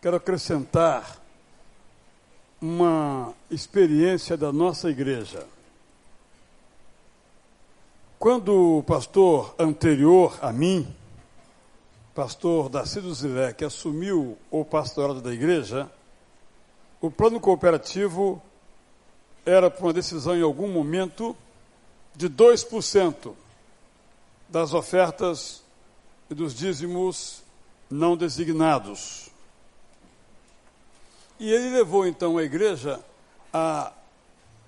quero acrescentar uma experiência da nossa igreja. Quando o pastor anterior a mim, pastor Darcy Zilé, que assumiu o pastorado da igreja, o plano cooperativo era, por uma decisão em algum momento, de 2% das ofertas e dos dízimos não designados. E ele levou então a igreja a,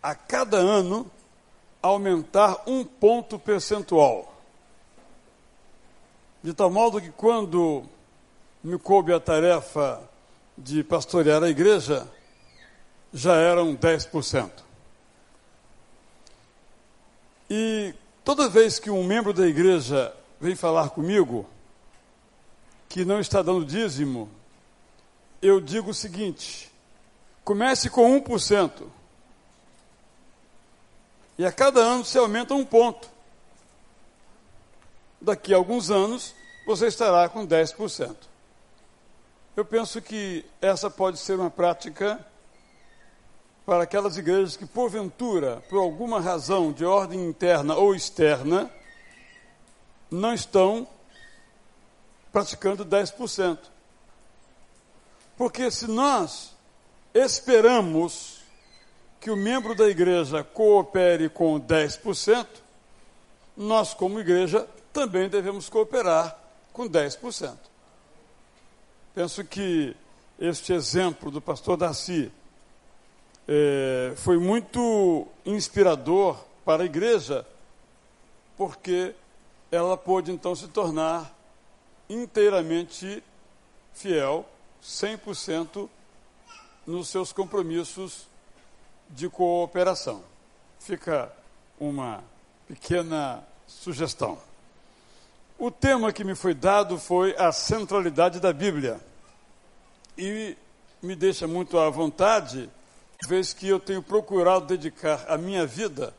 a cada ano aumentar um ponto percentual. De tal modo que quando me coube a tarefa de pastorear a igreja, já eram 10%. E toda vez que um membro da igreja vem falar comigo que não está dando dízimo, eu digo o seguinte: comece com 1%. E a cada ano se aumenta um ponto. Daqui a alguns anos, você estará com 10%. Eu penso que essa pode ser uma prática para aquelas igrejas que, porventura, por alguma razão de ordem interna ou externa, não estão praticando 10%. Porque se nós esperamos que o membro da igreja coopere com 10%, nós, como igreja, também devemos cooperar com 10%. Penso que este exemplo do pastor Darcy é, foi muito inspirador para a igreja, porque ela pôde então se tornar inteiramente fiel, 100% nos seus compromissos de cooperação. Fica uma pequena sugestão. O tema que me foi dado foi a centralidade da Bíblia. E me deixa muito à vontade, vez que eu tenho procurado dedicar a minha vida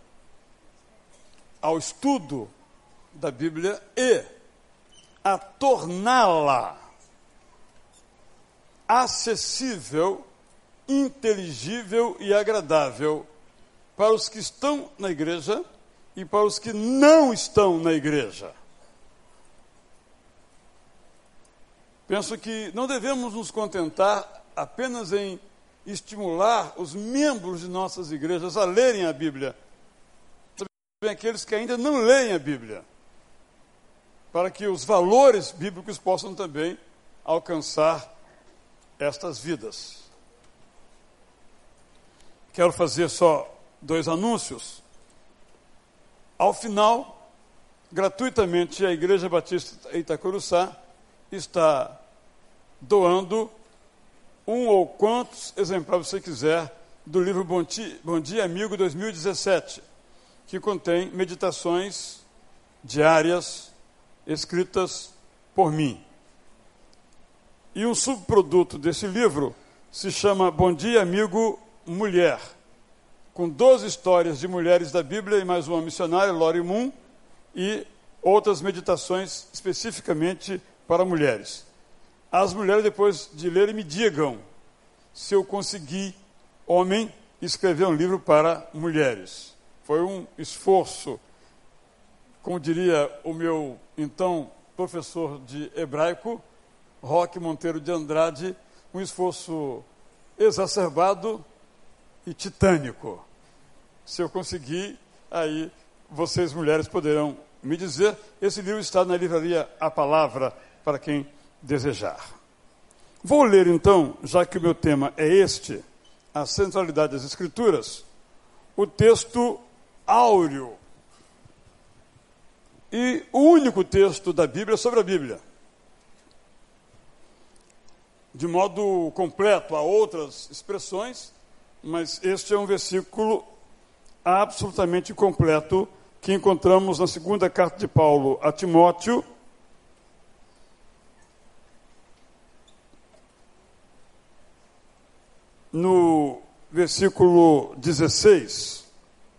ao estudo da Bíblia e a torná-la acessível, inteligível e agradável para os que estão na igreja e para os que não estão na igreja. Penso que não devemos nos contentar apenas em estimular os membros de nossas igrejas a lerem a Bíblia, também aqueles que ainda não leem a Bíblia para que os valores bíblicos possam também alcançar estas vidas. Quero fazer só dois anúncios. Ao final, gratuitamente, a Igreja Batista Itacuruçá está doando um ou quantos exemplares você quiser do livro Bom Dia, Bom Dia Amigo 2017, que contém meditações diárias escritas por mim. E um subproduto desse livro se chama Bom Dia, Amigo Mulher, com 12 histórias de mulheres da Bíblia e mais uma missionária, Lori Moon, e outras meditações especificamente para mulheres. As mulheres, depois de lerem, me digam se eu consegui, homem, escrever um livro para mulheres. Foi um esforço como diria o meu então professor de hebraico, Roque Monteiro de Andrade, um esforço exacerbado e titânico. Se eu conseguir, aí vocês mulheres poderão me dizer. Esse livro está na livraria A Palavra para quem desejar. Vou ler então, já que o meu tema é este, a centralidade das Escrituras, o texto áureo e o único texto da Bíblia sobre a Bíblia. De modo completo, há outras expressões, mas este é um versículo absolutamente completo que encontramos na segunda carta de Paulo a Timóteo. No versículo 16.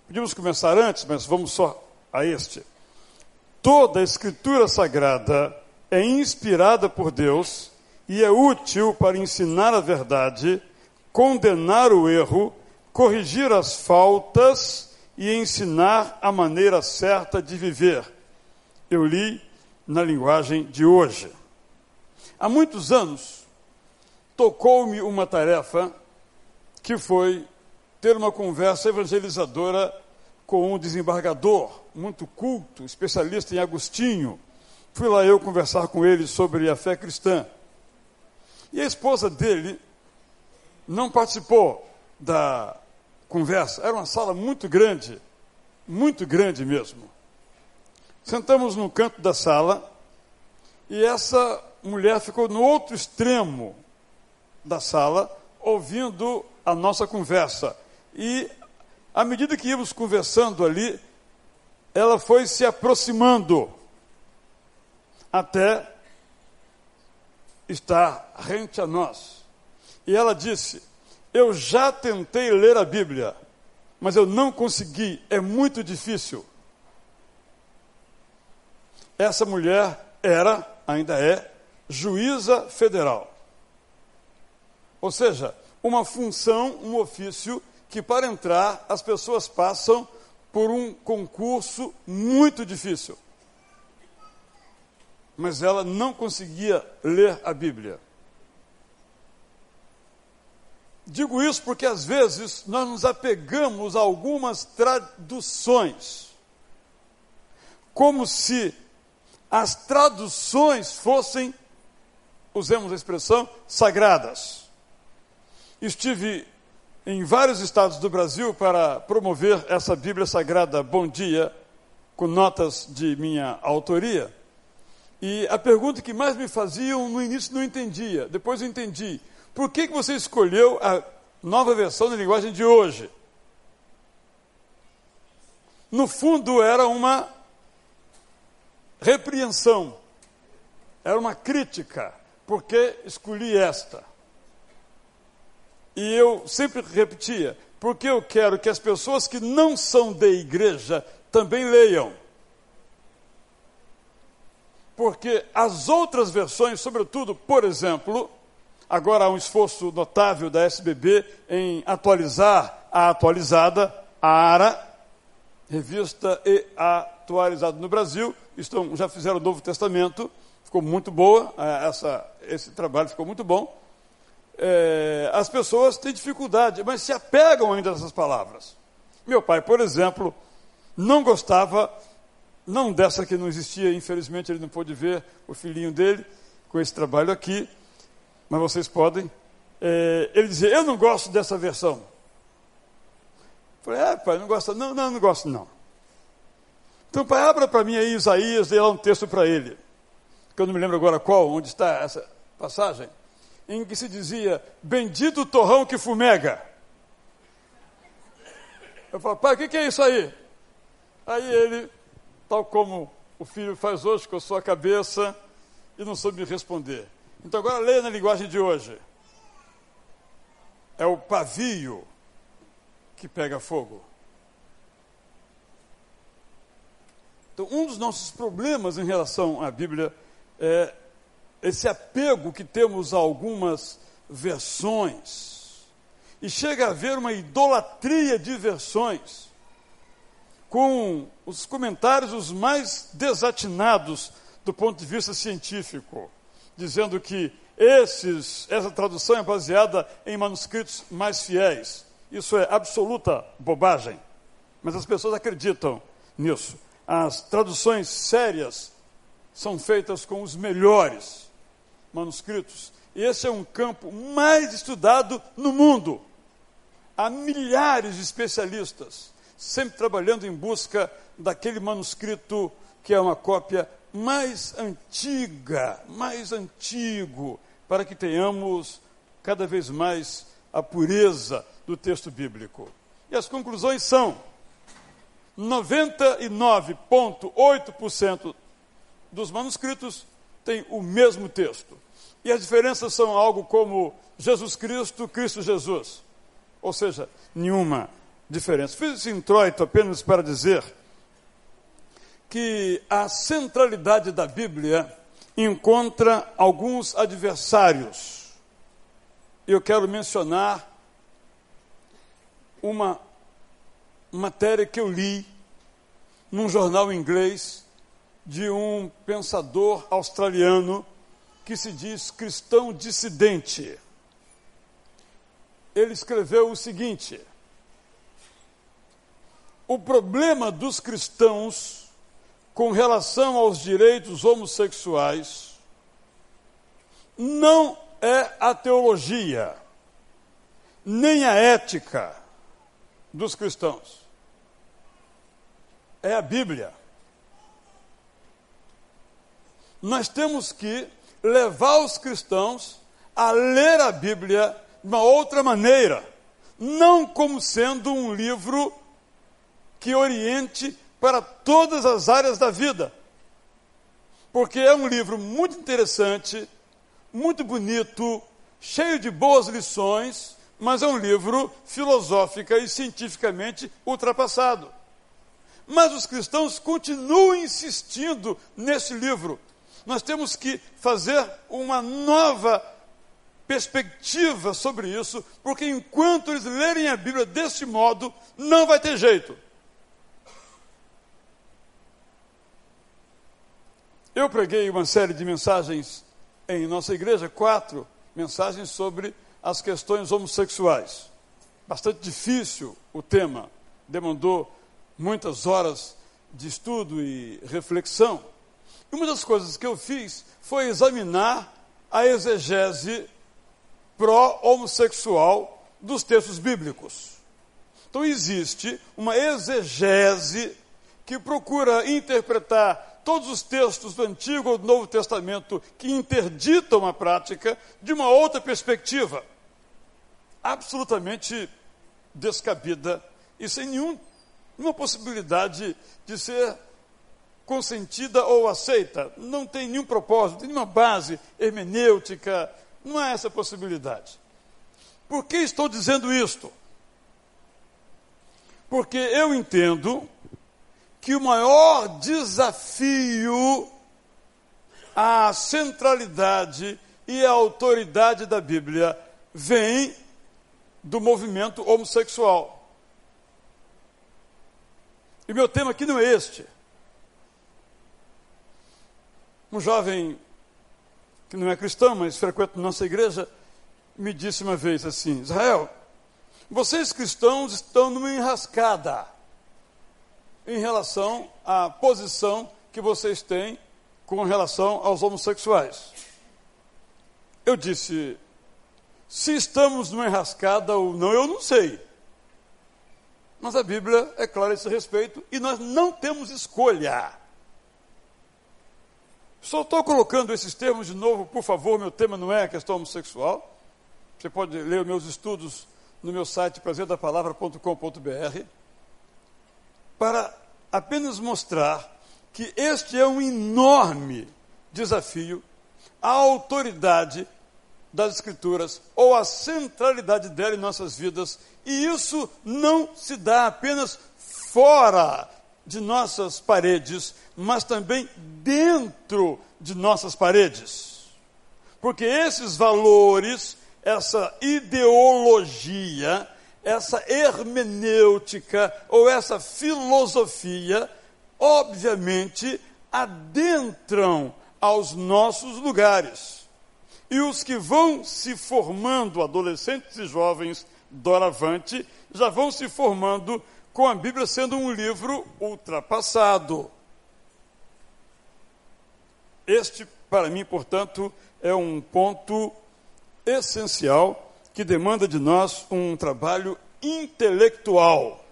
Podíamos começar antes, mas vamos só a este. Toda a Escritura Sagrada é inspirada por Deus e é útil para ensinar a verdade, condenar o erro, corrigir as faltas e ensinar a maneira certa de viver. Eu li na linguagem de hoje. Há muitos anos, tocou-me uma tarefa que foi ter uma conversa evangelizadora com um desembargador muito culto, especialista em Agostinho. Fui lá eu conversar com ele sobre a fé cristã. E a esposa dele não participou da conversa. Era uma sala muito grande, muito grande mesmo. Sentamos no canto da sala e essa mulher ficou no outro extremo da sala, ouvindo a nossa conversa. E à medida que íamos conversando ali, ela foi se aproximando até estar rente a nós. E ela disse: Eu já tentei ler a Bíblia, mas eu não consegui, é muito difícil. Essa mulher era, ainda é, juíza federal. Ou seja, uma função, um ofício que para entrar as pessoas passam por um concurso muito difícil mas ela não conseguia ler a Bíblia. Digo isso porque às vezes nós nos apegamos a algumas traduções, como se as traduções fossem, usemos a expressão, sagradas. Estive em vários estados do Brasil para promover essa Bíblia Sagrada Bom Dia, com notas de minha autoria. E a pergunta que mais me faziam no início não entendia, depois eu entendi. Por que, que você escolheu a nova versão da linguagem de hoje? No fundo, era uma repreensão, era uma crítica, porque escolhi esta. E eu sempre repetia, porque eu quero que as pessoas que não são de igreja também leiam porque as outras versões, sobretudo, por exemplo, agora há um esforço notável da SBB em atualizar a atualizada, a ARA, revista e atualizada no Brasil, estão, já fizeram o Novo Testamento, ficou muito boa, é, essa, esse trabalho ficou muito bom. É, as pessoas têm dificuldade, mas se apegam ainda a essas palavras. Meu pai, por exemplo, não gostava não dessa que não existia, infelizmente ele não pôde ver o filhinho dele com esse trabalho aqui, mas vocês podem. É, ele dizia: Eu não gosto dessa versão. Eu falei: É, pai, não gosta? Não, não, não gosto não. Então, pai, abra para mim aí Isaías, dê lá um texto para ele, que eu não me lembro agora qual, onde está essa passagem, em que se dizia: Bendito o torrão que fumega. Eu falo, pai, o que, que é isso aí? Aí ele tal como o filho faz hoje com a sua cabeça e não soube me responder. Então agora leia na linguagem de hoje. É o pavio que pega fogo. Então, um dos nossos problemas em relação à Bíblia é esse apego que temos a algumas versões. E chega a haver uma idolatria de versões com os comentários os mais desatinados do ponto de vista científico, dizendo que esses, essa tradução é baseada em manuscritos mais fiéis. Isso é absoluta bobagem, mas as pessoas acreditam nisso. As traduções sérias são feitas com os melhores manuscritos. E esse é um campo mais estudado no mundo. Há milhares de especialistas sempre trabalhando em busca daquele manuscrito que é uma cópia mais antiga, mais antigo, para que tenhamos cada vez mais a pureza do texto bíblico. E as conclusões são: 99,8% dos manuscritos têm o mesmo texto. E as diferenças são algo como Jesus Cristo, Cristo Jesus. Ou seja, nenhuma diferença. Fiz esse introito apenas para dizer que a centralidade da Bíblia encontra alguns adversários. Eu quero mencionar uma matéria que eu li num jornal inglês de um pensador australiano que se diz cristão dissidente. Ele escreveu o seguinte: O problema dos cristãos com relação aos direitos homossexuais não é a teologia, nem a ética dos cristãos. É a Bíblia. Nós temos que levar os cristãos a ler a Bíblia de uma outra maneira, não como sendo um livro que oriente para todas as áreas da vida. Porque é um livro muito interessante, muito bonito, cheio de boas lições, mas é um livro filosófica e cientificamente ultrapassado. Mas os cristãos continuam insistindo nesse livro. Nós temos que fazer uma nova perspectiva sobre isso, porque enquanto eles lerem a Bíblia desse modo, não vai ter jeito. Eu preguei uma série de mensagens em nossa igreja, quatro mensagens sobre as questões homossexuais. Bastante difícil o tema, demandou muitas horas de estudo e reflexão. E uma das coisas que eu fiz foi examinar a exegese pró-homossexual dos textos bíblicos. Então existe uma exegese que procura interpretar todos os textos do Antigo ou do Novo Testamento que interditam a prática de uma outra perspectiva, absolutamente descabida e sem nenhum, nenhuma possibilidade de ser consentida ou aceita. Não tem nenhum propósito, tem nenhuma base hermenêutica, não há essa possibilidade. Por que estou dizendo isto? Porque eu entendo que o maior desafio à centralidade e à autoridade da Bíblia vem do movimento homossexual. E meu tema aqui não é este. Um jovem que não é cristão, mas frequenta nossa igreja, me disse uma vez assim: Israel, vocês cristãos estão numa enrascada em relação à posição que vocês têm com relação aos homossexuais. Eu disse: se estamos numa enrascada ou não, eu não sei. Mas a Bíblia é clara a esse respeito e nós não temos escolha. Só estou colocando esses termos de novo, por favor, meu tema não é a questão homossexual. Você pode ler meus estudos no meu site prazedapalavra.com.br para apenas mostrar que este é um enorme desafio à autoridade das Escrituras ou à centralidade dela em nossas vidas, e isso não se dá apenas fora de nossas paredes, mas também dentro de nossas paredes. Porque esses valores, essa ideologia, essa hermenêutica ou essa filosofia, obviamente, adentram aos nossos lugares. E os que vão se formando, adolescentes e jovens, doravante, já vão se formando com a Bíblia sendo um livro ultrapassado. Este, para mim, portanto, é um ponto essencial que demanda de nós um trabalho intelectual.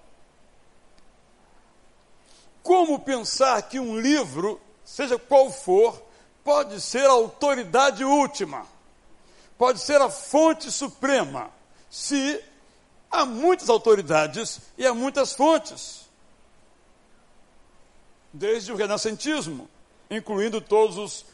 Como pensar que um livro, seja qual for, pode ser a autoridade última, pode ser a fonte suprema, se há muitas autoridades e há muitas fontes, desde o renascentismo, incluindo todos os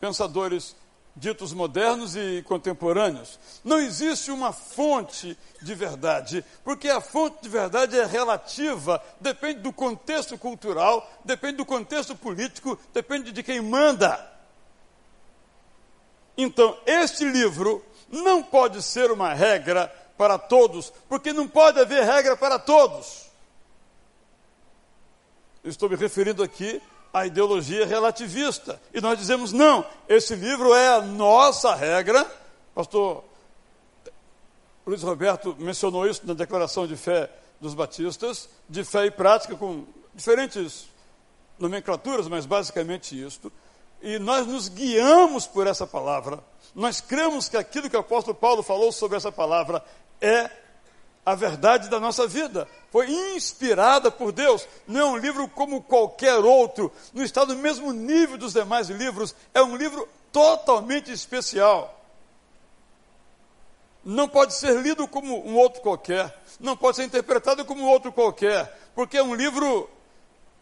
pensadores ditos modernos e contemporâneos. Não existe uma fonte de verdade, porque a fonte de verdade é relativa, depende do contexto cultural, depende do contexto político, depende de quem manda. Então, este livro não pode ser uma regra para todos, porque não pode haver regra para todos. Estou me referindo aqui à ideologia relativista. E nós dizemos: não, esse livro é a nossa regra. Pastor Luiz Roberto mencionou isso na declaração de fé dos batistas, de fé e prática, com diferentes nomenclaturas, mas basicamente isto. E nós nos guiamos por essa palavra. Nós cremos que aquilo que o apóstolo Paulo falou sobre essa palavra é a verdade da nossa vida. Foi inspirada por Deus. Não é um livro como qualquer outro, não está no mesmo nível dos demais livros. É um livro totalmente especial. Não pode ser lido como um outro qualquer. Não pode ser interpretado como um outro qualquer. Porque é um livro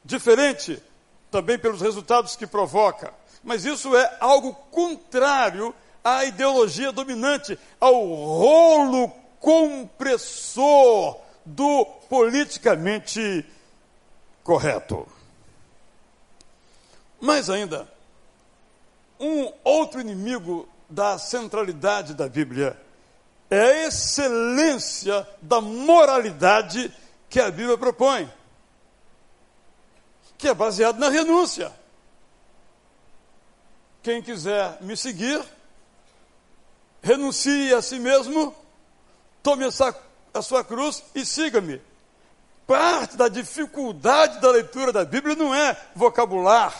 diferente, também pelos resultados que provoca. Mas isso é algo contrário à ideologia dominante, ao rolo compressor do politicamente correto. Mais ainda, um outro inimigo da centralidade da Bíblia é a excelência da moralidade que a Bíblia propõe, que é baseado na renúncia. Quem quiser me seguir, renuncie a si mesmo, tome a sua cruz e siga-me. Parte da dificuldade da leitura da Bíblia não é vocabular,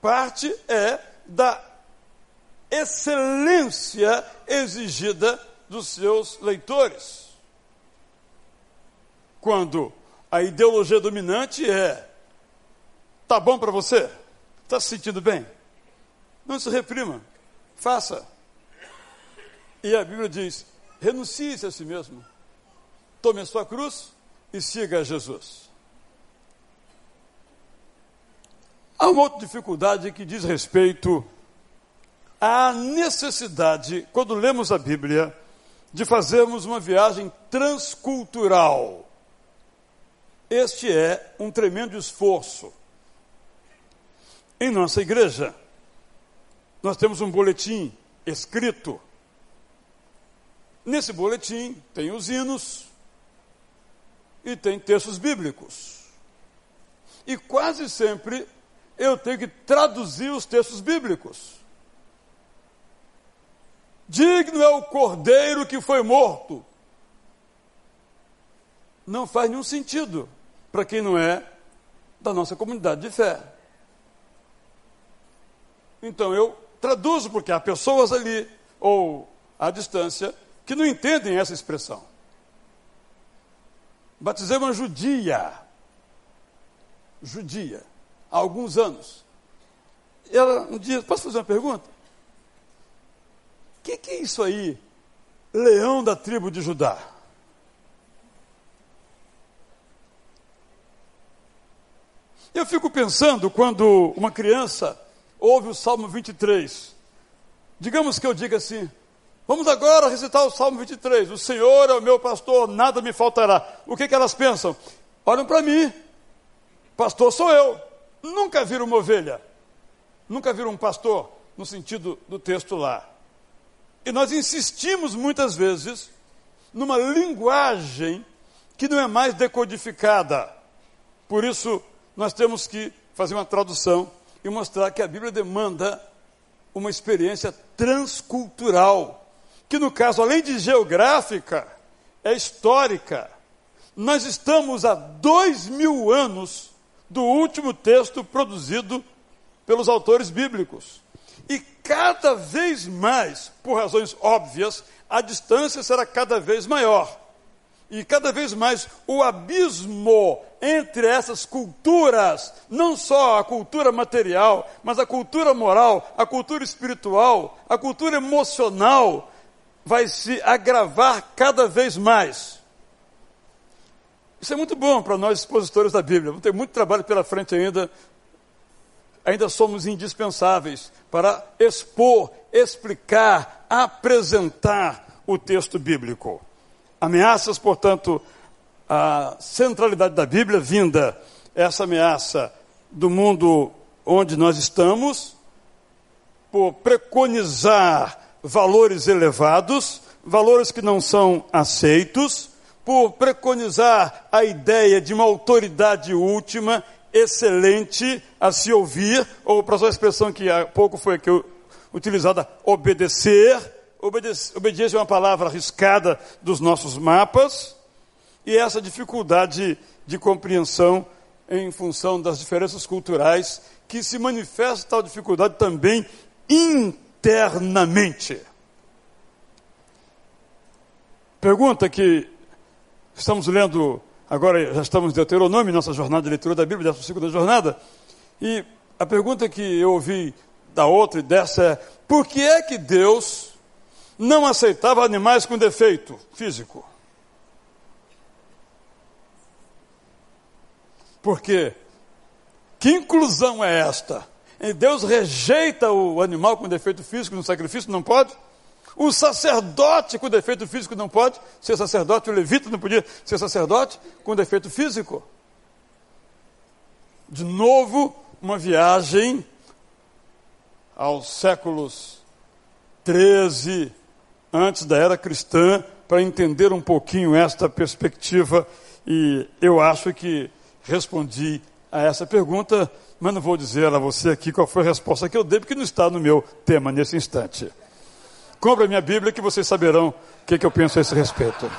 parte é da excelência exigida dos seus leitores. Quando a ideologia dominante é: tá bom para você? Está se sentindo bem? Não se reprima, faça. E a Bíblia diz: renuncie-se a si mesmo, tome a sua cruz e siga a Jesus. Há uma outra dificuldade que diz respeito à necessidade, quando lemos a Bíblia, de fazermos uma viagem transcultural. Este é um tremendo esforço. Em nossa igreja, nós temos um boletim escrito. Nesse boletim tem os hinos e tem textos bíblicos. E quase sempre eu tenho que traduzir os textos bíblicos. Digno é o cordeiro que foi morto. Não faz nenhum sentido para quem não é da nossa comunidade de fé. Então eu Traduzo porque há pessoas ali, ou à distância, que não entendem essa expressão. Batizei uma judia, judia, há alguns anos. Ela um dia, posso fazer uma pergunta? O que, que é isso aí, leão da tribo de Judá? Eu fico pensando quando uma criança ouve o Salmo 23. Digamos que eu diga assim: vamos agora recitar o Salmo 23. O Senhor é o meu pastor, nada me faltará. O que, que elas pensam? Olham para mim, pastor sou eu. Nunca viram uma ovelha, nunca viram um pastor, no sentido do texto lá. E nós insistimos muitas vezes numa linguagem que não é mais decodificada. Por isso, nós temos que fazer uma tradução e mostrar que a Bíblia demanda uma experiência transcultural, que no caso, além de geográfica, é histórica. Nós estamos há dois mil anos do último texto produzido pelos autores bíblicos. E cada vez mais, por razões óbvias, a distância será cada vez maior. E cada vez mais o abismo entre essas culturas, não só a cultura material, mas a cultura moral, a cultura espiritual, a cultura emocional, vai se agravar cada vez mais. Isso é muito bom para nós expositores da Bíblia. Vamos ter muito trabalho pela frente ainda. Ainda somos indispensáveis para expor, explicar, apresentar o texto bíblico. Ameaças, portanto, a centralidade da Bíblia vinda, essa ameaça do mundo onde nós estamos, por preconizar valores elevados, valores que não são aceitos, por preconizar a ideia de uma autoridade última, excelente a se ouvir, ou para usar a expressão que há pouco foi aqui utilizada, obedecer. obediência é uma palavra arriscada dos nossos mapas, e essa dificuldade de compreensão em função das diferenças culturais, que se manifesta tal dificuldade também internamente. Pergunta que estamos lendo, agora já estamos em Deuteronômio, nossa jornada de leitura da Bíblia, dessa segunda jornada, e a pergunta que eu ouvi da outra e dessa é: por que é que Deus não aceitava animais com defeito físico? Porque que inclusão é esta? Deus rejeita o animal com defeito físico no sacrifício, não pode? O sacerdote com defeito físico não pode ser sacerdote, o levita não podia ser sacerdote com defeito físico. De novo, uma viagem aos séculos 13 antes da era cristã para entender um pouquinho esta perspectiva e eu acho que respondi a essa pergunta, mas não vou dizer a você aqui qual foi a resposta que eu dei, porque não está no meu tema nesse instante. Compre a minha Bíblia que vocês saberão o que, que eu penso a esse respeito.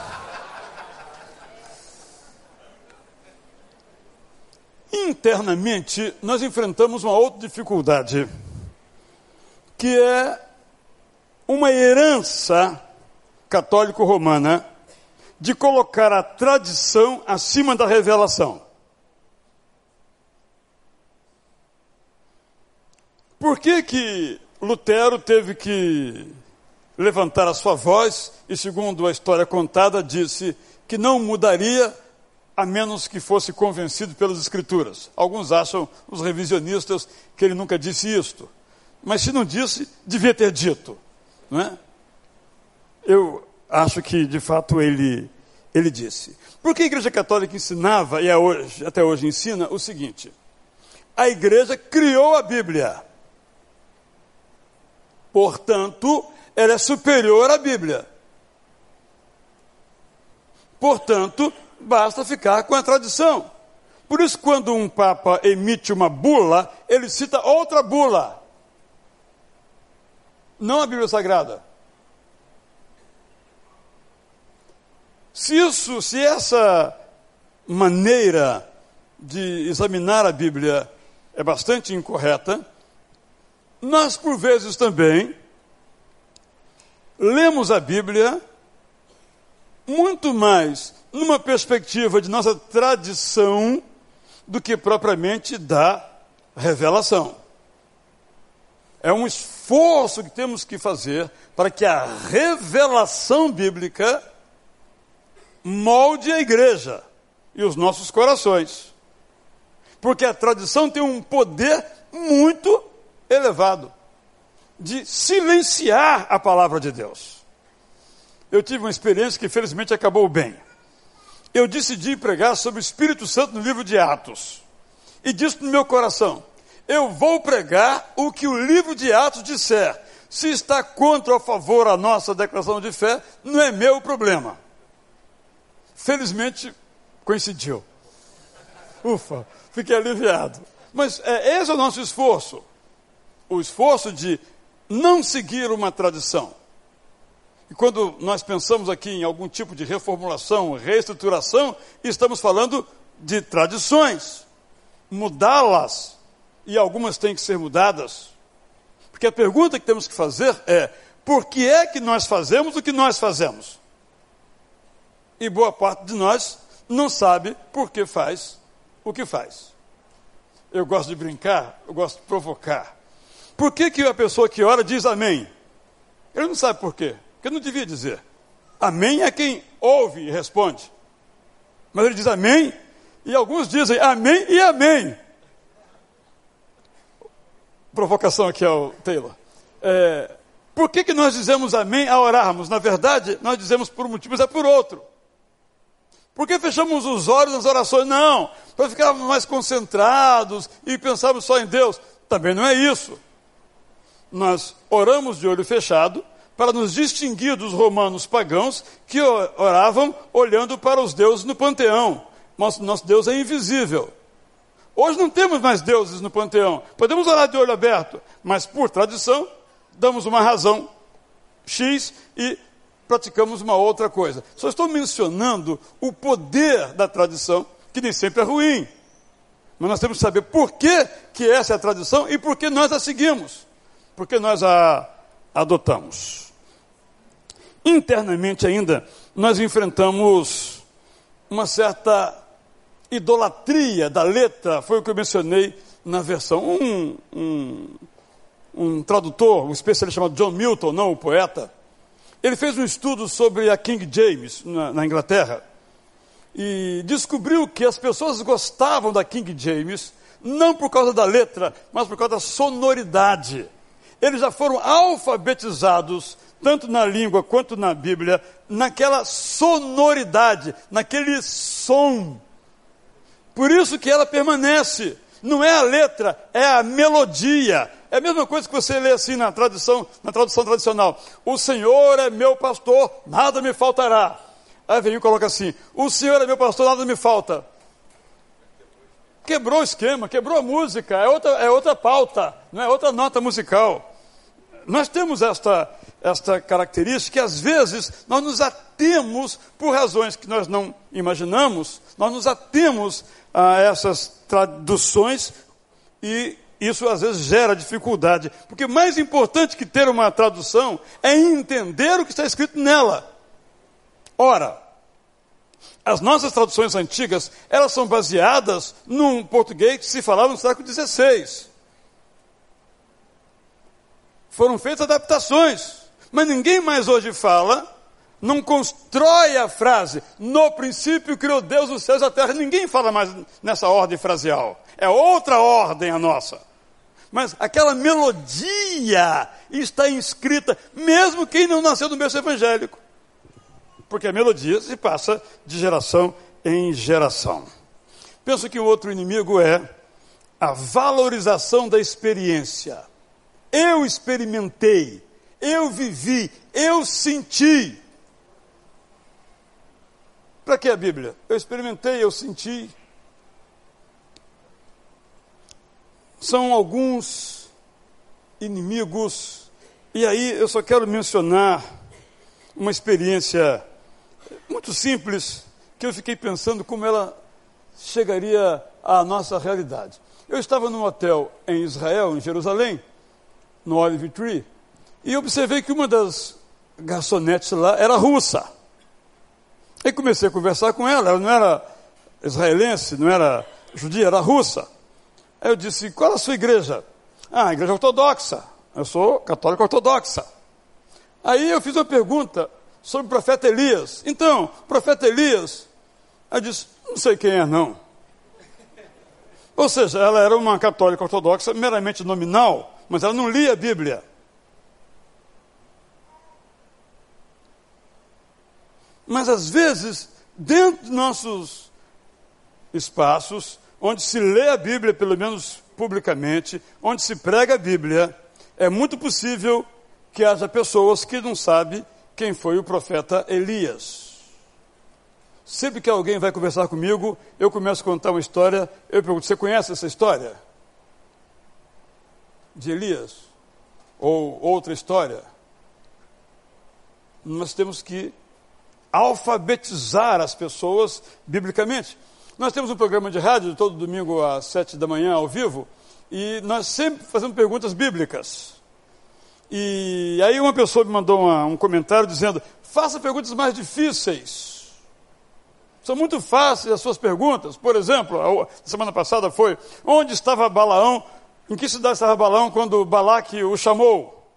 Internamente, nós enfrentamos uma outra dificuldade, que é uma herança católico-romana de colocar a tradição acima da revelação. Por que que Lutero teve que levantar a sua voz e, segundo a história contada, disse que não mudaria a menos que fosse convencido pelas Escrituras. Alguns acham, os revisionistas, que ele nunca disse isto. Mas se não disse, devia ter dito. Não é? Eu acho que, de fato, ele, ele disse. Porque a Igreja Católica ensinava, e é hoje, até hoje ensina, o seguinte: a Igreja criou a Bíblia. Portanto, ela é superior à Bíblia. Portanto, basta ficar com a tradição. Por isso, quando um Papa emite uma bula, ele cita outra bula. Não a Bíblia Sagrada. Se isso, se essa maneira de examinar a Bíblia é bastante incorreta, nós, por vezes, também lemos a Bíblia muito mais numa perspectiva de nossa tradição do que propriamente da revelação. É um esforço que temos que fazer para que a revelação bíblica molde a igreja e os nossos corações. Porque a tradição tem um poder muito elevado de silenciar a palavra de Deus. Eu tive uma experiência que felizmente acabou bem. Eu decidi pregar sobre o Espírito Santo no livro de Atos. E disse no meu coração: eu vou pregar o que o livro de Atos disser. Se está contra ou a favor a nossa declaração de fé, não é meu problema. Felizmente coincidiu. Ufa, fiquei aliviado. Mas é, esse é o nosso esforço o esforço de não seguir uma tradição. E quando nós pensamos aqui em algum tipo de reformulação, reestruturação, estamos falando de tradições. Mudá-las, e algumas têm que ser mudadas. Porque a pergunta que temos que fazer é: por que é que nós fazemos o que nós fazemos? E boa parte de nós não sabe por que faz o que faz. Eu gosto de brincar, eu gosto de provocar. Por que, que a pessoa que ora diz amém? Ele não sabe por quê. Porque não devia dizer. Amém é quem ouve e responde. Mas ele diz amém, e alguns dizem amém e amém. Provocação aqui ao Taylor. É, por que, que nós dizemos amém a orarmos? Na verdade, nós dizemos por um motivo, mas é por outro. Por que fechamos os olhos nas orações? Não, para ficarmos mais concentrados e pensarmos só em Deus. Também não é isso. Nós oramos de olho fechado para nos distinguir dos romanos pagãos que oravam olhando para os deuses no panteão. Nosso, nosso Deus é invisível. Hoje não temos mais deuses no panteão. Podemos orar de olho aberto, mas por tradição, damos uma razão X e praticamos uma outra coisa. Só estou mencionando o poder da tradição, que nem sempre é ruim. Mas nós temos que saber por que, que essa é a tradição e por que nós a seguimos. Porque nós a adotamos. Internamente ainda, nós enfrentamos uma certa idolatria da letra, foi o que eu mencionei na versão. Um, um, um tradutor, um especialista chamado John Milton, não o poeta, ele fez um estudo sobre a King James, na, na Inglaterra, e descobriu que as pessoas gostavam da King James, não por causa da letra, mas por causa da sonoridade. Eles já foram alfabetizados, tanto na língua quanto na Bíblia, naquela sonoridade, naquele som. Por isso que ela permanece. Não é a letra, é a melodia, é a mesma coisa que você lê assim na tradução, na tradução tradicional. O Senhor é meu pastor, nada me faltará. Aí vem e coloca assim: O Senhor é meu pastor, nada me falta. Quebrou o esquema, quebrou a música, é outra, é outra pauta, não é outra nota musical. Nós temos esta, esta característica que às vezes nós nos atemos por razões que nós não imaginamos, nós nos atemos a essas traduções e isso às vezes gera dificuldade, porque mais importante que ter uma tradução é entender o que está escrito nela. Ora, as nossas traduções antigas, elas são baseadas num português que se falava no século XVI. Foram feitas adaptações, mas ninguém mais hoje fala, não constrói a frase, no princípio criou Deus os céus e a terra. Ninguém fala mais nessa ordem fraseal. É outra ordem a nossa. Mas aquela melodia está inscrita, mesmo quem não nasceu no berço evangélico. Porque a melodia se passa de geração em geração. Penso que o outro inimigo é a valorização da experiência. Eu experimentei, eu vivi, eu senti. Para que a Bíblia? Eu experimentei, eu senti, são alguns inimigos. E aí eu só quero mencionar uma experiência muito simples que eu fiquei pensando como ela chegaria à nossa realidade. Eu estava num hotel em Israel, em Jerusalém, no Olive Tree, e observei que uma das garçonetes lá era russa. Aí comecei a conversar com ela, ela não era israelense, não era judia, era russa. Aí eu disse: qual é a sua igreja? Ah, igreja ortodoxa. Eu sou católico ortodoxa. Aí eu fiz uma pergunta sobre o profeta Elias. Então, profeta Elias, eu disse: não sei quem é, não. Ou seja, ela era uma católica ortodoxa meramente nominal, mas ela não lia a Bíblia. Mas às vezes, dentro de nossos espaços, onde se lê a Bíblia, pelo menos publicamente, onde se prega a Bíblia, é muito possível que haja pessoas que não sabem quem foi o profeta Elias. Sempre que alguém vai conversar comigo, eu começo a contar uma história, eu pergunto: você conhece essa história? De Elias? Ou outra história? Nós temos que alfabetizar as pessoas biblicamente. Nós temos um programa de rádio todo domingo às sete da manhã, ao vivo, e nós sempre fazemos perguntas bíblicas. E aí uma pessoa me mandou uma, um comentário dizendo: faça perguntas mais difíceis. São muito fáceis as suas perguntas. Por exemplo, a semana passada foi: onde estava Balaão? Em que cidade estava Balaão quando Balaque o chamou?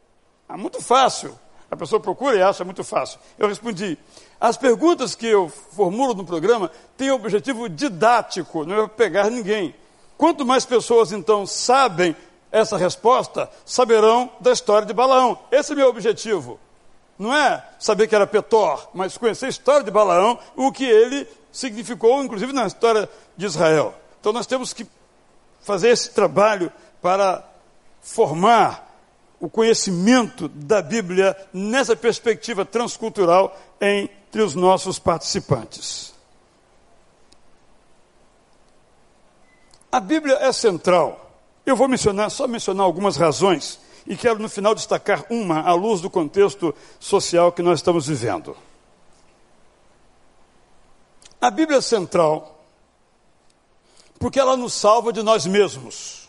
É muito fácil. A pessoa procura e acha muito fácil. Eu respondi: as perguntas que eu formulo no programa têm objetivo didático, não é pegar ninguém. Quanto mais pessoas então sabem essa resposta, saberão da história de Balaão. Esse é meu objetivo. Não é saber que era Petor, mas conhecer a história de Balaão, o que ele significou, inclusive na história de Israel. Então nós temos que fazer esse trabalho para formar o conhecimento da Bíblia nessa perspectiva transcultural entre os nossos participantes. A Bíblia é central. Eu vou mencionar, só mencionar algumas razões e quero no final destacar uma à luz do contexto social que nós estamos vivendo. A Bíblia é central porque ela nos salva de nós mesmos.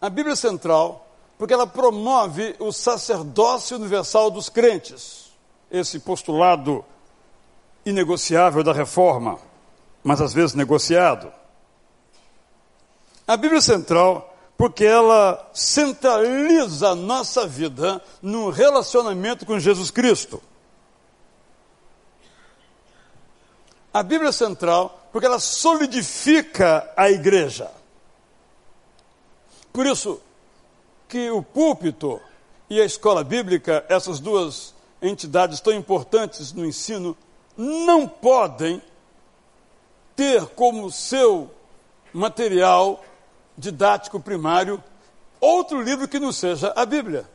A Bíblia é central porque ela promove o sacerdócio universal dos crentes, esse postulado inegociável da reforma, mas às vezes negociado. A Bíblia central porque ela centraliza a nossa vida no relacionamento com Jesus Cristo. A Bíblia central porque ela solidifica a igreja. Por isso que o púlpito e a escola bíblica, essas duas entidades tão importantes no ensino, não podem ter como seu material didático primário outro livro que não seja a Bíblia.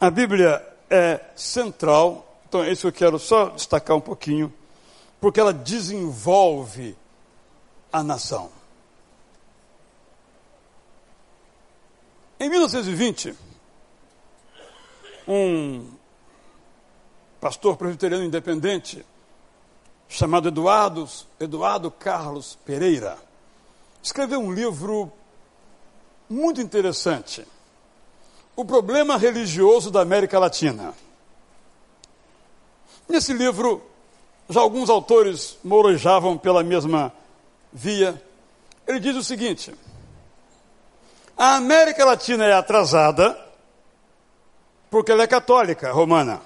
A Bíblia é central então, é isso eu quero só destacar um pouquinho, porque ela desenvolve a nação. Em 1920, um pastor presbiteriano independente, chamado Eduardo, Eduardo Carlos Pereira, escreveu um livro muito interessante. O problema religioso da América Latina. Nesse livro, já alguns autores morojavam pela mesma via. Ele diz o seguinte: a América Latina é atrasada porque ela é católica romana.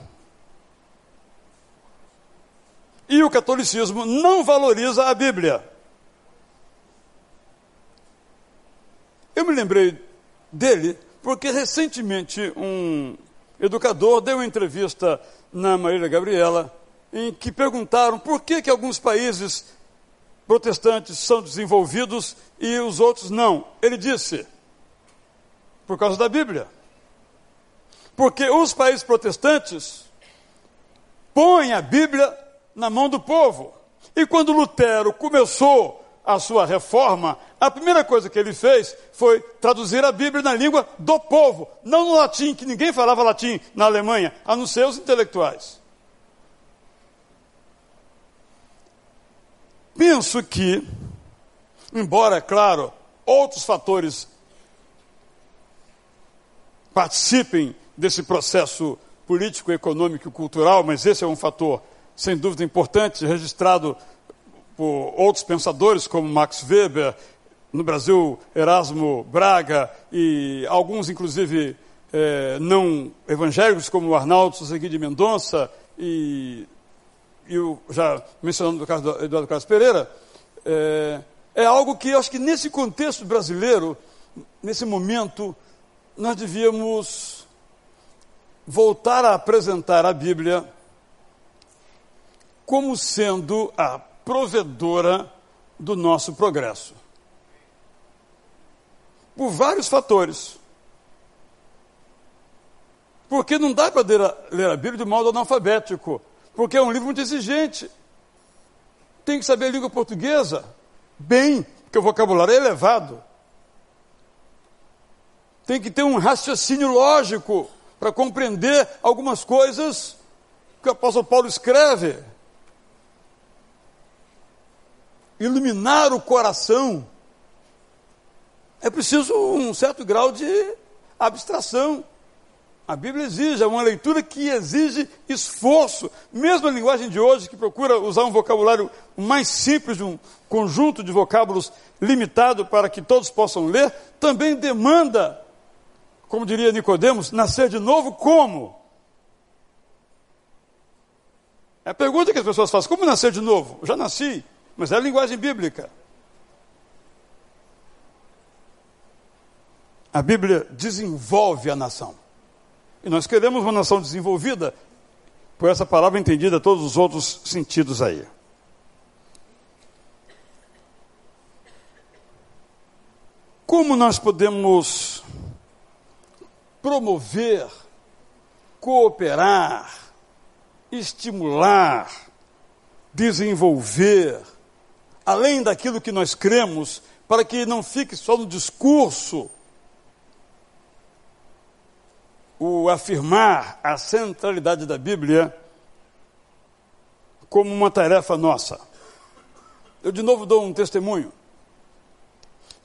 E o catolicismo não valoriza a Bíblia. Eu me lembrei dele porque recentemente um educador deu uma entrevista na Marília Gabriela, em que perguntaram por que, que alguns países protestantes são desenvolvidos e os outros não. Ele disse, por causa da Bíblia. Porque os países protestantes põem a Bíblia na mão do povo. E quando Lutero começou a sua reforma, a primeira coisa que ele fez foi traduzir a Bíblia na língua do povo, não no latim, que ninguém falava latim na Alemanha, a não ser os intelectuais. Penso que, embora, claro, outros fatores participem desse processo político, econômico e cultural, mas esse é um fator, sem dúvida, importante, registrado por outros pensadores como Max Weber, no Brasil Erasmo Braga e alguns inclusive é, não evangélicos como Arnaldo Sosegui de Mendonça e, e o, já mencionando o caso do Eduardo Carlos Pereira, é, é algo que eu acho que nesse contexto brasileiro, nesse momento, nós devíamos voltar a apresentar a Bíblia como sendo a provedora do nosso progresso. Por vários fatores. Porque não dá para ler a Bíblia de modo analfabético, porque é um livro muito exigente. Tem que saber a língua portuguesa bem, porque o vocabulário é elevado. Tem que ter um raciocínio lógico para compreender algumas coisas que o apóstolo Paulo escreve iluminar o coração, é preciso um certo grau de abstração. A Bíblia exige, é uma leitura que exige esforço. Mesmo a linguagem de hoje, que procura usar um vocabulário mais simples, um conjunto de vocábulos limitado para que todos possam ler, também demanda, como diria Nicodemos, nascer de novo como? É a pergunta que as pessoas fazem: como nascer de novo? Eu já nasci mas é a linguagem bíblica. A Bíblia desenvolve a nação. E nós queremos uma nação desenvolvida, por essa palavra entendida todos os outros sentidos aí. como nós podemos promover, cooperar, estimular, desenvolver, além daquilo que nós cremos, para que não fique só no discurso o afirmar a centralidade da Bíblia como uma tarefa nossa. Eu de novo dou um testemunho.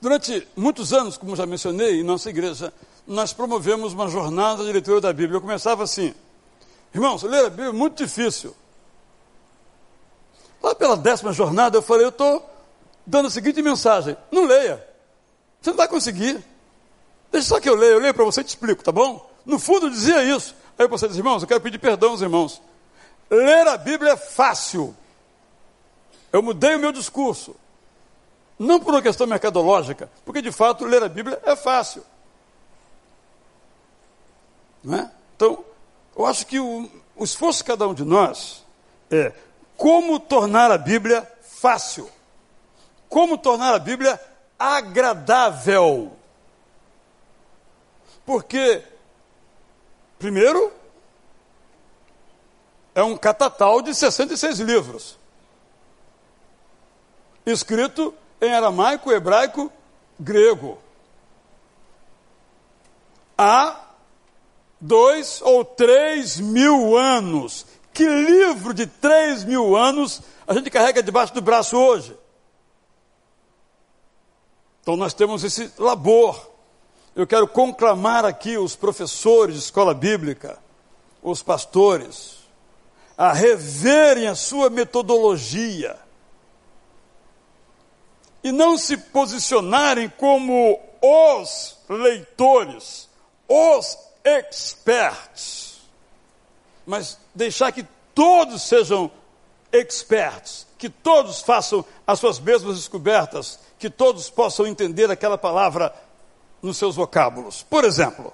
Durante muitos anos, como já mencionei, em nossa igreja, nós promovemos uma jornada de leitura da Bíblia. Eu começava assim, irmãos, ler a Bíblia é muito difícil. Lá pela décima jornada eu falei, eu estou dando a seguinte mensagem, não leia, você não vai conseguir. Deixa só que eu leio, eu leio para você e te explico, tá bom? No fundo eu dizia isso. Aí eu pensei, irmãos, eu quero pedir perdão aos irmãos. Ler a Bíblia é fácil. Eu mudei o meu discurso. Não por uma questão mercadológica, porque de fato ler a Bíblia é fácil. Não é? Então, eu acho que o, o esforço de cada um de nós é como tornar a Bíblia fácil. Como tornar a Bíblia agradável. Porque, primeiro, é um catatal de 66 livros, escrito em aramaico, hebraico, grego. Há dois ou três mil anos. Que livro de três mil anos a gente carrega debaixo do braço hoje? Então nós temos esse labor. Eu quero conclamar aqui os professores de escola bíblica, os pastores, a reverem a sua metodologia e não se posicionarem como os leitores, os experts, mas deixar que todos sejam experts, que todos façam as suas mesmas descobertas, que todos possam entender aquela palavra nos seus vocábulos. Por exemplo,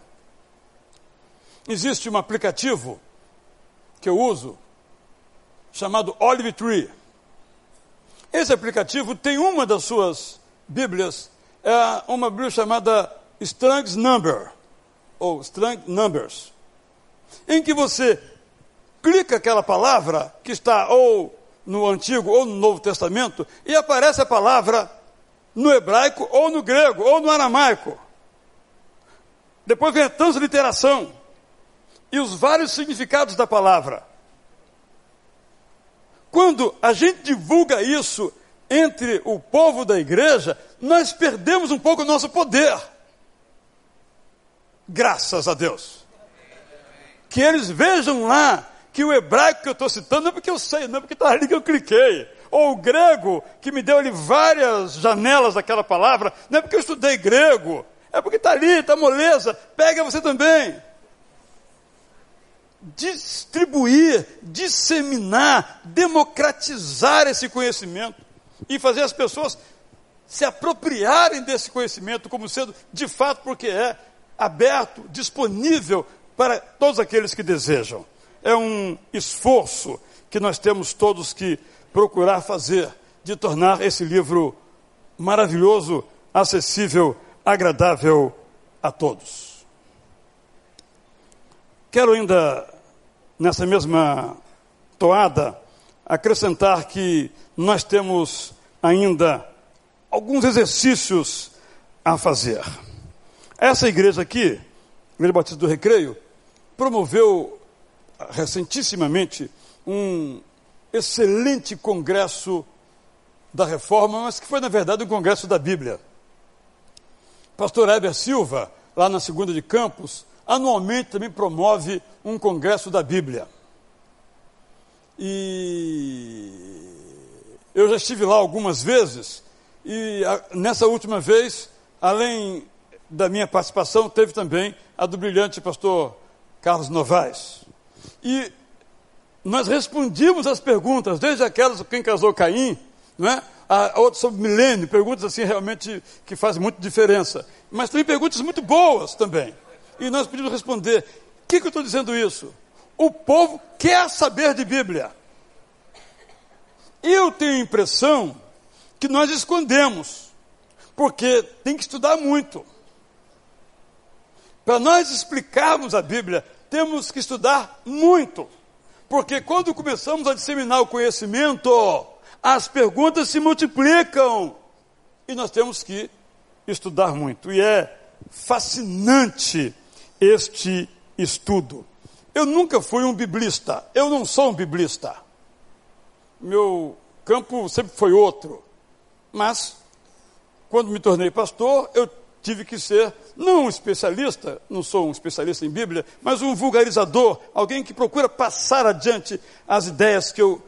existe um aplicativo que eu uso chamado Olive Tree. Esse aplicativo tem uma das suas Bíblias, é uma Bíblia chamada Strong's Number, ou Strong Numbers, em que você clica aquela palavra que está ou no Antigo ou no Novo Testamento e aparece a palavra no hebraico ou no grego ou no aramaico. Depois vem a transliteração e os vários significados da palavra. Quando a gente divulga isso entre o povo da igreja, nós perdemos um pouco o nosso poder. Graças a Deus. Que eles vejam lá que o hebraico que eu estou citando não é porque eu sei, não é porque está ali que eu cliquei. Ou o grego, que me deu ali várias janelas daquela palavra, não é porque eu estudei grego, é porque está ali, está moleza, pega você também distribuir, disseminar, democratizar esse conhecimento e fazer as pessoas se apropriarem desse conhecimento como sendo de fato porque é aberto, disponível para todos aqueles que desejam. É um esforço que nós temos todos que procurar fazer de tornar esse livro maravilhoso, acessível, agradável a todos. Quero ainda nessa mesma toada, acrescentar que nós temos ainda alguns exercícios a fazer. Essa igreja aqui, Igreja Batista do Recreio, promoveu recentissimamente um excelente congresso da reforma, mas que foi, na verdade, um congresso da Bíblia. Pastor Heber Silva, lá na segunda de Campos, anualmente também promove um congresso da Bíblia. E eu já estive lá algumas vezes, e a, nessa última vez, além da minha participação, teve também a do brilhante pastor Carlos Novaes. E nós respondimos as perguntas, desde aquelas quem casou Caim, não é? a outras sobre milênio, perguntas assim realmente que fazem muita diferença. Mas também perguntas muito boas também. E nós podemos responder: o que, que eu estou dizendo isso? O povo quer saber de Bíblia. Eu tenho a impressão que nós escondemos. Porque tem que estudar muito. Para nós explicarmos a Bíblia, temos que estudar muito. Porque quando começamos a disseminar o conhecimento, as perguntas se multiplicam. E nós temos que estudar muito. E é fascinante este estudo. Eu nunca fui um biblista. Eu não sou um biblista. Meu campo sempre foi outro. Mas, quando me tornei pastor, eu tive que ser, não um especialista, não sou um especialista em Bíblia, mas um vulgarizador, alguém que procura passar adiante as ideias que eu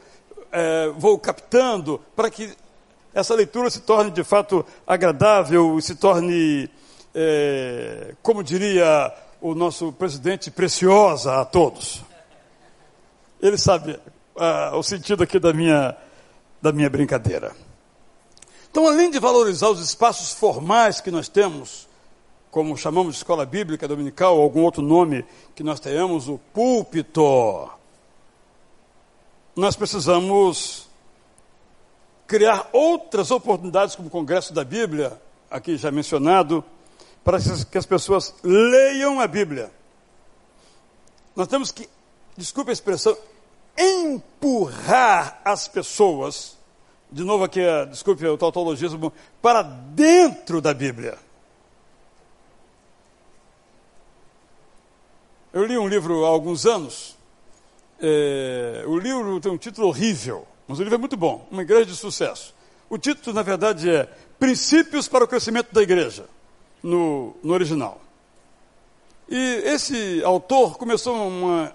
é, vou captando, para que essa leitura se torne de fato agradável, se torne, é, como diria o nosso presidente, preciosa a todos. Ele sabe ah, o sentido aqui da minha, da minha brincadeira. Então, além de valorizar os espaços formais que nós temos, como chamamos de escola bíblica dominical, ou algum outro nome que nós tenhamos, o púlpito, nós precisamos criar outras oportunidades, como o Congresso da Bíblia, aqui já mencionado, para que as pessoas leiam a Bíblia. Nós temos que, desculpe a expressão, empurrar as pessoas de novo aqui, desculpe o tautologismo, para dentro da Bíblia. Eu li um livro há alguns anos. É, o livro tem um título horrível, mas o livro é muito bom, Uma Igreja de Sucesso. O título, na verdade, é Princípios para o Crescimento da Igreja, no, no original. E esse autor começou uma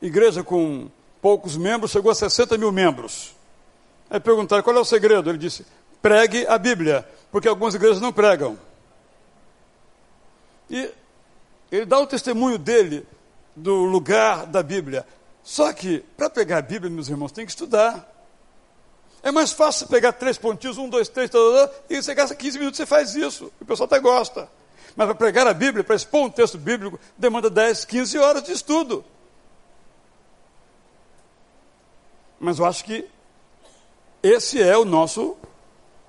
igreja com poucos membros, chegou a 60 mil membros. Aí perguntaram qual é o segredo. Ele disse: pregue a Bíblia, porque algumas igrejas não pregam. E ele dá o testemunho dele do lugar da Bíblia. Só que, para pegar a Bíblia, meus irmãos, tem que estudar. É mais fácil pegar três pontinhos, um, dois, três, e você gasta 15 minutos, você faz isso. O pessoal até gosta. Mas para pregar a Bíblia, para expor um texto bíblico, demanda 10, 15 horas de estudo. Mas eu acho que esse é o nosso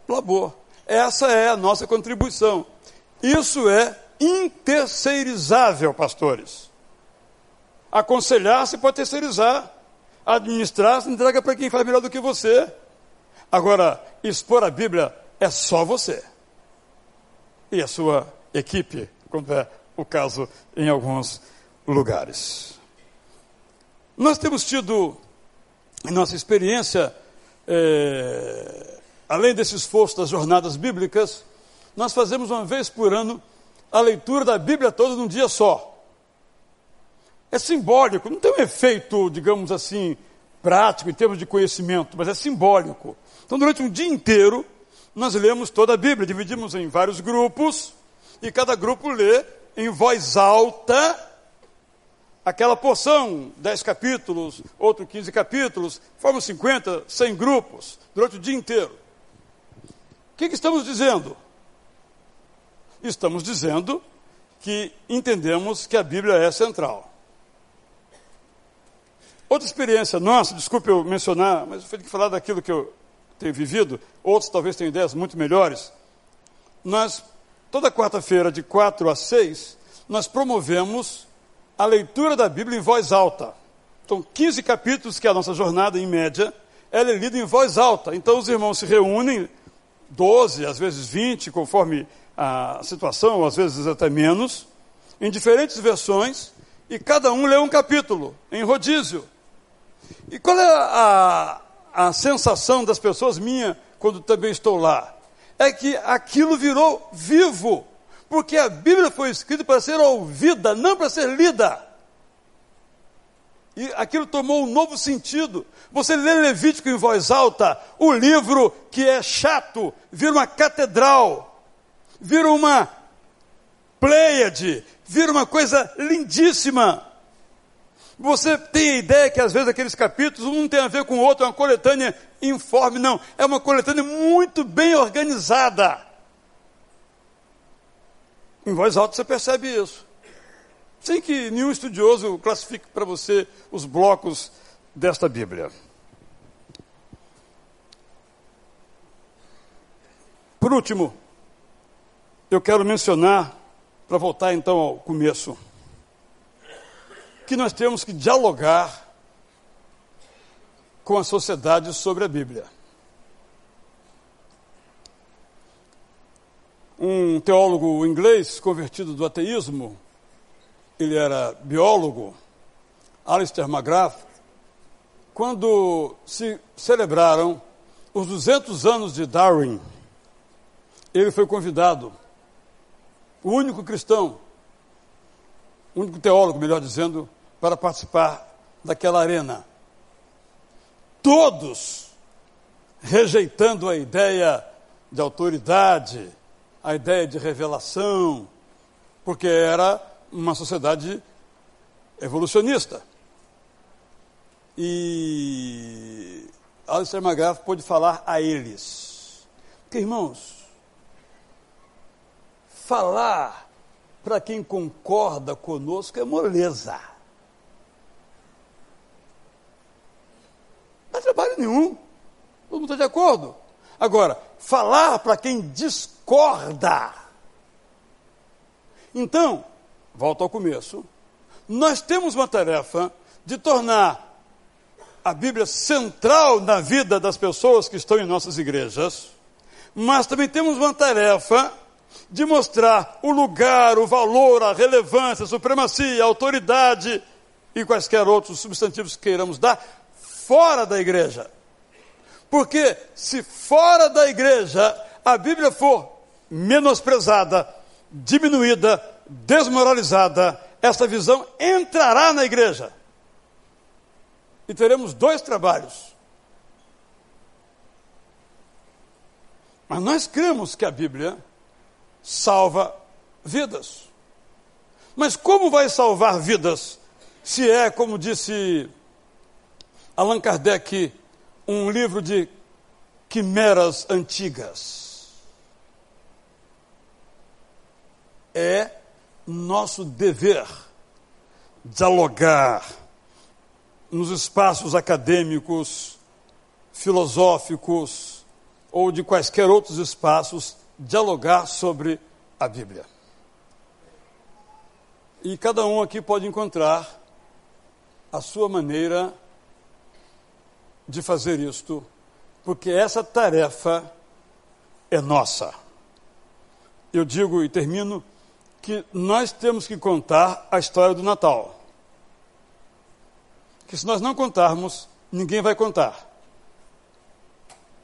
labor. Essa é a nossa contribuição. Isso é interceirizável, pastores. Aconselhar se pode terceirizar. Administrar se entrega para quem faz melhor do que você. Agora, expor a Bíblia é só você. E a sua equipe, quando é o caso em alguns lugares. Nós temos tido, em nossa experiência, é, além desse esforço das jornadas bíblicas, nós fazemos uma vez por ano a leitura da Bíblia toda num dia só. É simbólico, não tem um efeito, digamos assim, prático em termos de conhecimento, mas é simbólico. Então, durante um dia inteiro, nós lemos toda a Bíblia, dividimos em vários grupos, e cada grupo lê em voz alta aquela porção, 10 capítulos, outro 15 capítulos, formam 50, 100 grupos, durante o dia inteiro. O que, que estamos dizendo? Estamos dizendo que entendemos que a Bíblia é central. Outra experiência nossa, desculpe eu mencionar, mas eu tenho que falar daquilo que eu tenho vivido, outros talvez tenham ideias muito melhores. Nós, toda quarta-feira, de 4 a 6, nós promovemos a leitura da Bíblia em voz alta. Então, 15 capítulos, que é a nossa jornada em média, ela é lida em voz alta. Então, os irmãos se reúnem, 12, às vezes 20, conforme a situação, às vezes até menos, em diferentes versões, e cada um lê um capítulo, em rodízio. E qual é a, a sensação das pessoas minha quando também estou lá? É que aquilo virou vivo. Porque a Bíblia foi escrita para ser ouvida, não para ser lida. E aquilo tomou um novo sentido. Você lê Levítico em voz alta, o livro que é chato, vira uma catedral, vira uma pleiade, vira uma coisa lindíssima. Você tem a ideia que às vezes aqueles capítulos um tem a ver com o outro, é uma coletânea informe, não. É uma coletânea muito bem organizada. Em voz alta você percebe isso. Sem que nenhum estudioso classifique para você os blocos desta Bíblia. Por último, eu quero mencionar, para voltar então ao começo, que nós temos que dialogar com a sociedade sobre a Bíblia. Um teólogo inglês convertido do ateísmo, ele era biólogo, Alistair McGrath, quando se celebraram os 200 anos de Darwin, ele foi convidado, o único cristão, o único teólogo, melhor dizendo, para participar daquela arena. Todos rejeitando a ideia de autoridade, a ideia de revelação, porque era uma sociedade evolucionista. E Alistair McGrath pôde falar a eles. Porque, irmãos, falar para quem concorda conosco é moleza. Não dá trabalho nenhum. Todo mundo está de acordo. Agora, falar para quem discorda. Então, volto ao começo. Nós temos uma tarefa de tornar a Bíblia central na vida das pessoas que estão em nossas igrejas, mas também temos uma tarefa de mostrar o lugar, o valor, a relevância, a supremacia, a autoridade e quaisquer outros substantivos que queiramos dar fora da igreja. Porque se fora da igreja a Bíblia for menosprezada, diminuída, desmoralizada, essa visão entrará na igreja e teremos dois trabalhos. Mas nós cremos que a Bíblia salva vidas. Mas como vai salvar vidas se é, como disse Allan Kardec, um livro de quimeras antigas? É nosso dever dialogar nos espaços acadêmicos, filosóficos ou de quaisquer outros espaços, dialogar sobre a Bíblia. E cada um aqui pode encontrar a sua maneira de fazer isto, porque essa tarefa é nossa. Eu digo e termino que nós temos que contar a história do Natal que se nós não contarmos, ninguém vai contar.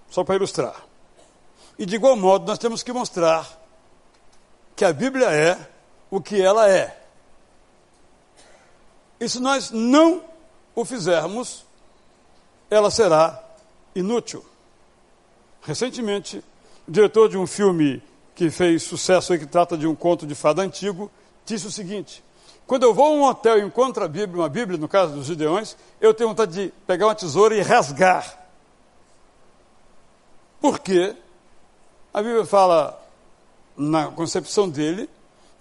Só para ilustrar. E de igual modo, nós temos que mostrar que a Bíblia é o que ela é. E se nós não o fizermos, ela será inútil. Recentemente, o diretor de um filme que fez sucesso e que trata de um conto de fada antigo disse o seguinte: quando eu vou a um hotel e encontro a Bíblia, uma Bíblia, no caso dos Gideões, eu tenho vontade de pegar uma tesoura e rasgar. Por quê? A Bíblia fala, na concepção dele,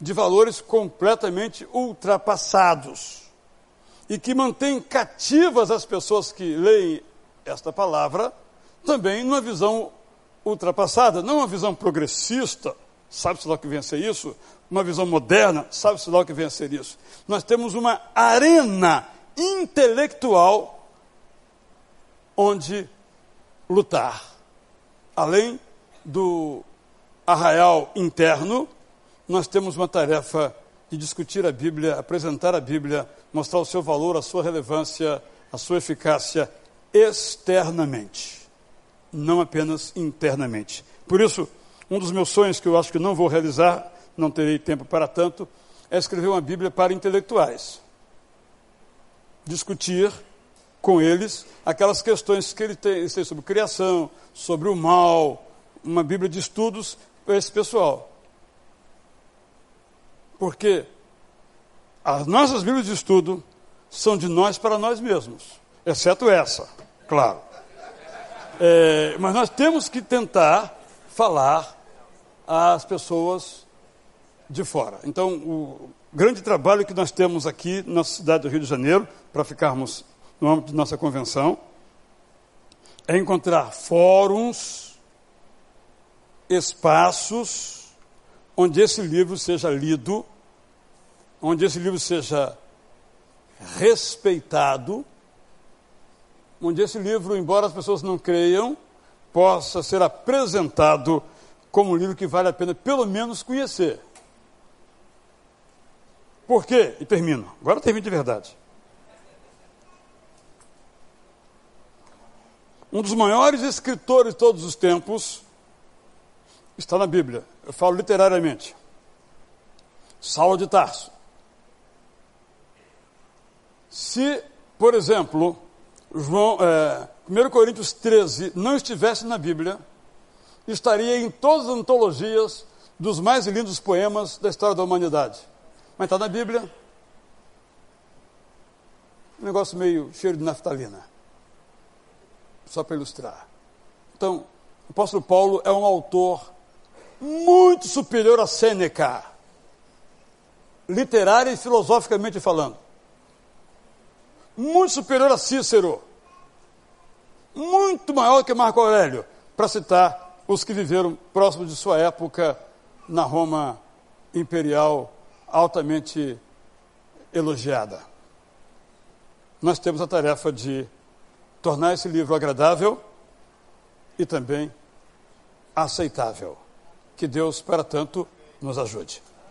de valores completamente ultrapassados e que mantém cativas as pessoas que leem esta palavra também numa visão ultrapassada, não uma visão progressista, sabe-se lá o que ser isso, uma visão moderna, sabe-se lá o que ser isso. Nós temos uma arena intelectual onde lutar. Além do arraial interno, nós temos uma tarefa de discutir a Bíblia, apresentar a Bíblia, mostrar o seu valor, a sua relevância, a sua eficácia externamente, não apenas internamente. Por isso, um dos meus sonhos que eu acho que não vou realizar não terei tempo para tanto, é escrever uma Bíblia para intelectuais. Discutir com eles aquelas questões que ele tem, tem sobre criação, sobre o mal, uma Bíblia de estudos para esse pessoal. Porque as nossas Bíblias de estudo são de nós para nós mesmos, exceto essa, claro. É, mas nós temos que tentar falar às pessoas de fora. Então, o grande trabalho que nós temos aqui na cidade do Rio de Janeiro, para ficarmos no âmbito de nossa convenção, é encontrar fóruns, espaços, onde esse livro seja lido, onde esse livro seja respeitado, onde esse livro, embora as pessoas não creiam, possa ser apresentado como um livro que vale a pena pelo menos conhecer. Por quê? E termino. Agora termino de verdade. Um dos maiores escritores de todos os tempos está na Bíblia. Eu falo literariamente. Saulo de Tarso. Se, por exemplo, João, é, 1 Coríntios 13 não estivesse na Bíblia, estaria em todas as antologias dos mais lindos poemas da história da humanidade. Mas está na Bíblia. Um negócio meio cheiro de naftalina. Só para ilustrar. Então, o apóstolo Paulo é um autor muito superior a Sêneca, literária e filosoficamente falando. Muito superior a Cícero. Muito maior que Marco Aurélio, para citar os que viveram próximo de sua época na Roma imperial altamente elogiada. Nós temos a tarefa de tornar esse livro agradável e também aceitável. Que Deus, para tanto, nos ajude.